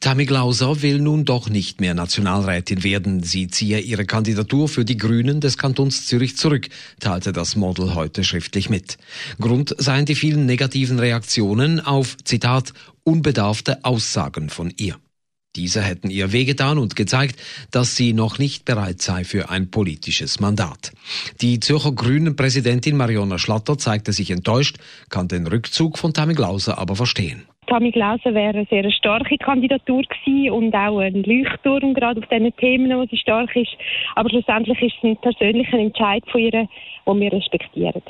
Tammy Glauser will nun doch nicht mehr Nationalrätin werden. Sie ziehe ihre Kandidatur für die Grünen des Kantons Zürich zurück, teilte das Model heute schriftlich mit. Grund seien die vielen negativen Reaktionen auf, Zitat, unbedarfte Aussagen von ihr. Diese hätten ihr wehgetan und gezeigt, dass sie noch nicht bereit sei für ein politisches Mandat. Die Zürcher Grünen Präsidentin Mariona Schlatter zeigte sich enttäuscht, kann den Rückzug von Tammy Glauser aber verstehen. Tammy Glauser wäre eine sehr starke Kandidatur gewesen und auch ein Leuchtturm gerade auf diesen Themen, wo sie stark ist. Aber schlussendlich ist es ein persönlicher Entscheid von ihr, den wir respektieren.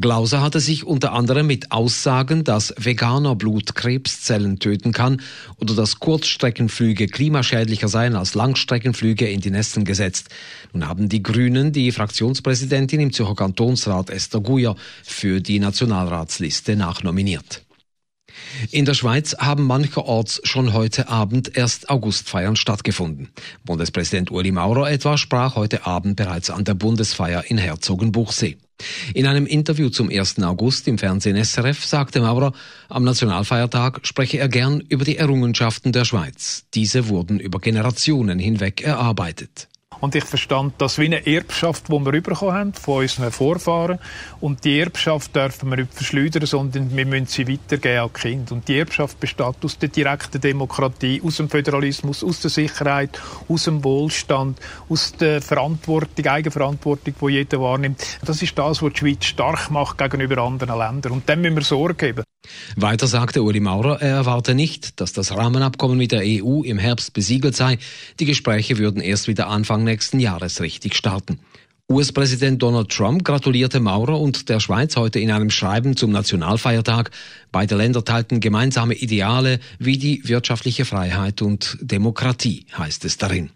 Glauser hatte sich unter anderem mit Aussagen, dass veganer Blut Krebszellen töten kann oder dass Kurzstreckenflüge klimaschädlicher seien als Langstreckenflüge in die Nesten gesetzt. Nun haben die Grünen die Fraktionspräsidentin im Zürcher Kantonsrat Esther Guyer für die Nationalratsliste nachnominiert. In der Schweiz haben mancherorts schon heute Abend erst Augustfeiern stattgefunden. Bundespräsident Uli Maurer etwa sprach heute Abend bereits an der Bundesfeier in Herzogenbuchsee. In einem Interview zum 1. August im Fernsehen SRF sagte Maurer, am Nationalfeiertag spreche er gern über die Errungenschaften der Schweiz. Diese wurden über Generationen hinweg erarbeitet. Und ich verstand das wie eine Erbschaft, die wir bekommen haben von unseren Vorfahren. Und die Erbschaft dürfen wir nicht verschleudern, sondern wir müssen sie weitergeben an Kind. Und die Erbschaft besteht aus der direkten Demokratie, aus dem Föderalismus, aus der Sicherheit, aus dem Wohlstand, aus der Verantwortung, Eigenverantwortung, die jeder wahrnimmt. Das ist das, was die Schweiz stark macht gegenüber anderen Ländern. Und dem müssen wir Sorge geben. Weiter sagte Uli Maurer, er erwarte nicht, dass das Rahmenabkommen mit der EU im Herbst besiegelt sei. Die Gespräche würden erst wieder Anfang nächsten Jahres richtig starten. US-Präsident Donald Trump gratulierte Maurer und der Schweiz heute in einem Schreiben zum Nationalfeiertag. Beide Länder teilten gemeinsame Ideale wie die wirtschaftliche Freiheit und Demokratie, heißt es darin.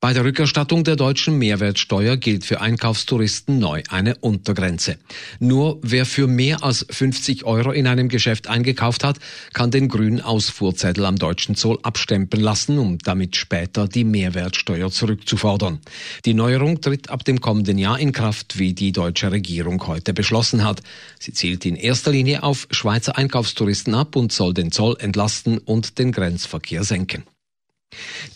Bei der Rückerstattung der deutschen Mehrwertsteuer gilt für Einkaufstouristen neu eine Untergrenze. Nur wer für mehr als 50 Euro in einem Geschäft eingekauft hat, kann den grünen Ausfuhrzettel am deutschen Zoll abstempeln lassen, um damit später die Mehrwertsteuer zurückzufordern. Die Neuerung tritt ab dem kommenden Jahr in Kraft, wie die deutsche Regierung heute beschlossen hat. Sie zielt in erster Linie auf Schweizer Einkaufstouristen ab und soll den Zoll entlasten und den Grenzverkehr senken.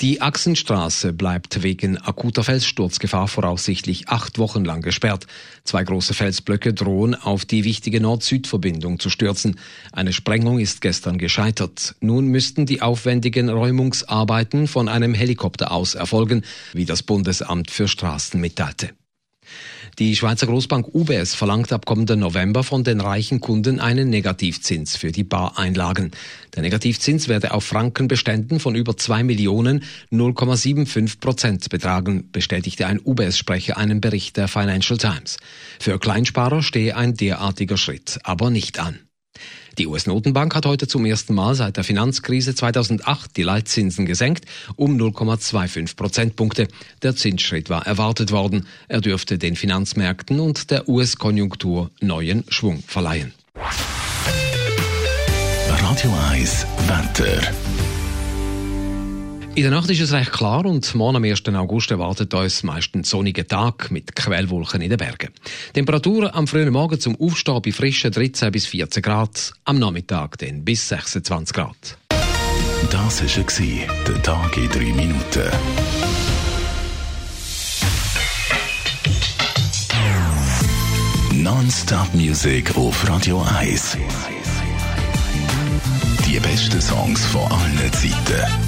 Die Achsenstraße bleibt wegen akuter Felssturzgefahr voraussichtlich acht Wochen lang gesperrt. Zwei große Felsblöcke drohen auf die wichtige Nord-Süd-Verbindung zu stürzen. Eine Sprengung ist gestern gescheitert. Nun müssten die aufwendigen Räumungsarbeiten von einem Helikopter aus erfolgen, wie das Bundesamt für Straßen mitteilte. Die Schweizer Großbank UBS verlangt ab kommenden November von den reichen Kunden einen Negativzins für die Bareinlagen. Der Negativzins werde auf Frankenbeständen von über 2 Millionen 0,75 Prozent betragen, bestätigte ein UBS-Sprecher einen Bericht der Financial Times. Für Kleinsparer stehe ein derartiger Schritt aber nicht an. Die US-Notenbank hat heute zum ersten Mal seit der Finanzkrise 2008 die Leitzinsen gesenkt um 0,25 Prozentpunkte. Der Zinsschritt war erwartet worden. Er dürfte den Finanzmärkten und der US-Konjunktur neuen Schwung verleihen. Radio 1 Wetter. In der Nacht ist es recht klar und morgen am 1. August erwartet uns meistens sonniger Tag mit Quellwolken in den Bergen. Temperaturen am frühen Morgen zum Aufstehen bei frischen 13 bis 14 Grad, am Nachmittag dann bis 26 Grad. Das war der Tag in 3 Minuten. Non-Stop Music auf Radio 1. Die besten Songs von allen Zeiten